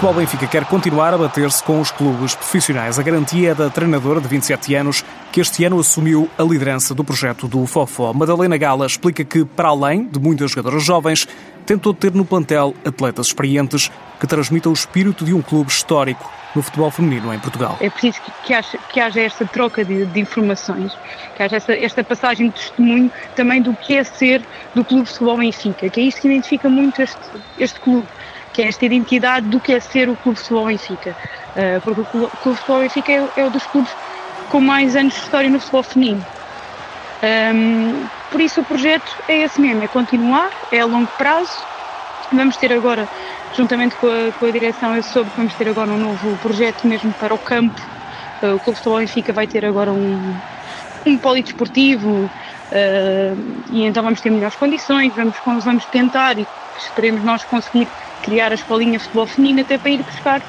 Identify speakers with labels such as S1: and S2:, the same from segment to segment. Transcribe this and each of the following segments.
S1: Futebol Benfica quer continuar a bater-se com os clubes profissionais. A garantia é da treinadora de 27 anos, que este ano assumiu a liderança do projeto do Fofó. Madalena Gala explica que, para além de muitas jogadoras jovens, tentou ter no plantel atletas experientes que transmitam o espírito de um clube histórico no futebol feminino em Portugal.
S2: É preciso que, que, haja, que haja esta troca de, de, informações, que haja esta, esta, passagem de testemunho também do que é ser do Clube de Futebol Benfica, que é isto que identifica muito este, este clube que é esta identidade do que é ser o Clube Futebol Benfica. Uh, porque o Clube de Futebol Benfica é, é um dos clubes com mais anos de história no futebol feminino. Um, por isso o projeto é esse mesmo, é continuar, é a longo prazo. Vamos ter agora, juntamente com a, com a direção, eu soube que vamos ter agora um novo projeto mesmo para o campo. Uh, o Clube Futebol Benfica vai ter agora um, um polidesportivo e então vamos ter melhores condições, vamos, vamos tentar e esperemos nós conseguir criar a escolinha de futebol feminino até para ir buscar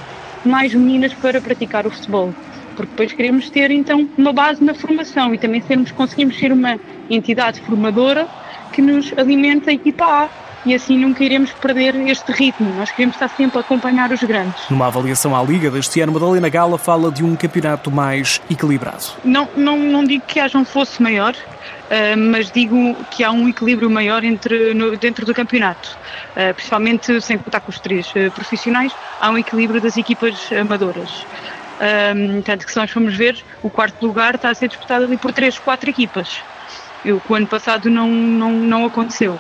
S2: mais meninas para praticar o futebol. Porque depois queremos ter então uma base na formação e também sermos, conseguimos ser uma entidade formadora que nos alimenta a equipa A e assim nunca iremos perder este ritmo. Nós queremos estar sempre a acompanhar os grandes.
S1: Numa avaliação à Liga deste ano, Madalena Gala fala de um campeonato mais equilibrado.
S2: Não, não, não digo que haja um fosse maior, uh, mas digo que há um equilíbrio maior entre, no, dentro do campeonato. Uh, principalmente sem contar com os três uh, profissionais, há um equilíbrio das equipas amadoras. Um, tanto que se nós formos ver, o quarto lugar está a ser disputado ali por três, quatro equipas. O que o ano passado não, não, não aconteceu.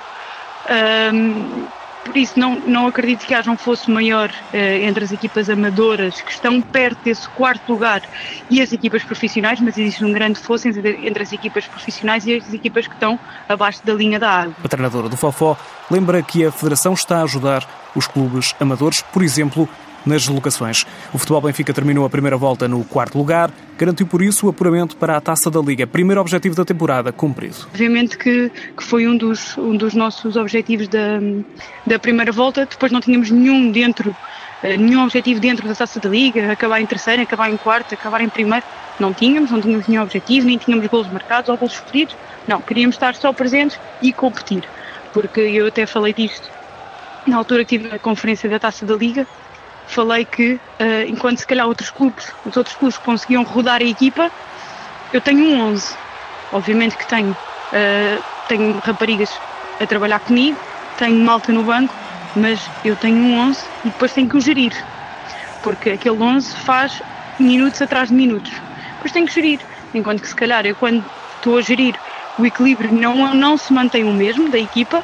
S2: Um, por isso, não, não acredito que haja um fosso maior uh, entre as equipas amadoras que estão perto desse quarto lugar e as equipas profissionais, mas existe um grande fosso entre, entre as equipas profissionais e as equipas que estão abaixo da linha da água.
S1: A treinadora do Fofó lembra que a Federação está a ajudar os clubes amadores, por exemplo, nas deslocações. O Futebol Benfica terminou a primeira volta no quarto lugar, garantiu por isso o apuramento para a Taça da Liga, primeiro objetivo da temporada cumprido.
S2: Obviamente que, que foi um dos, um dos nossos objetivos da, da primeira volta, depois não tínhamos nenhum dentro, eh, nenhum objetivo dentro da Taça da Liga, acabar em terceiro, acabar em quarto, acabar em primeiro, não tínhamos, não tínhamos nenhum objetivo, nem tínhamos golos marcados ou golos escolhidos, não, queríamos estar só presentes e competir, porque eu até falei disto na altura que tive na conferência da Taça da Liga, falei que, uh, enquanto se calhar outros clubes, os outros clubes conseguiam rodar a equipa, eu tenho um 11. Obviamente que tenho, uh, tenho raparigas a trabalhar comigo, tenho malta no banco, mas eu tenho um 11 e depois tenho que o gerir. Porque aquele 11 faz minutos atrás de minutos. Depois tenho que gerir. Enquanto que se calhar eu quando estou a gerir o equilíbrio não, não se mantém o mesmo da equipa,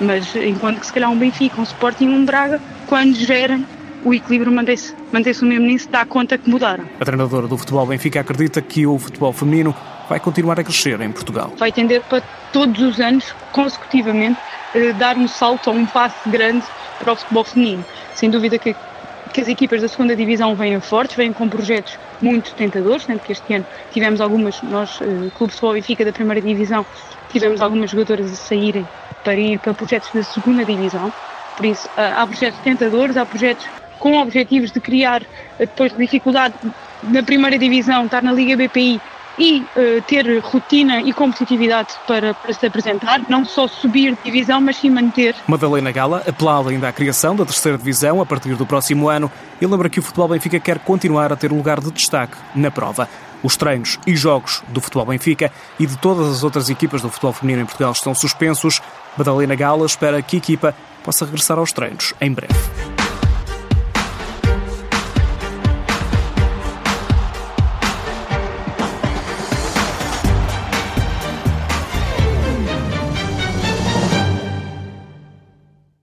S2: mas enquanto que se calhar um Benfica, um Sporting, um Braga, quando gerem o equilíbrio mantém-se mantém o mesmo, nem se dá conta que mudaram.
S1: A treinadora do futebol Benfica acredita que o futebol feminino vai continuar a crescer em Portugal.
S2: Vai tender para todos os anos, consecutivamente, eh, dar um salto ou um passo grande para o futebol feminino. Sem dúvida que, que as equipas da segunda divisão vêm fortes, vêm com projetos muito tentadores, tanto que este ano tivemos algumas, nós, eh, Clube Futebol Benfica da primeira divisão, tivemos algumas jogadoras a saírem para ir para projetos da segunda divisão. Por isso, há projetos tentadores, há projetos com objetivos de criar eh, depois dificuldade na primeira divisão, estar na Liga BPI e uh, ter rotina e competitividade para, para, se apresentar, não só subir de divisão, mas sim manter.
S1: Madalena Gala apela ainda à criação da terceira divisão a partir do próximo ano e lembra que o Futebol Benfica quer continuar a ter lugar de destaque na prova. Os treinos e jogos do Futebol Benfica e de todas as outras equipas do futebol feminino em Portugal estão suspensos. Madalena Gala espera que a equipa possa regressar aos treinos em breve.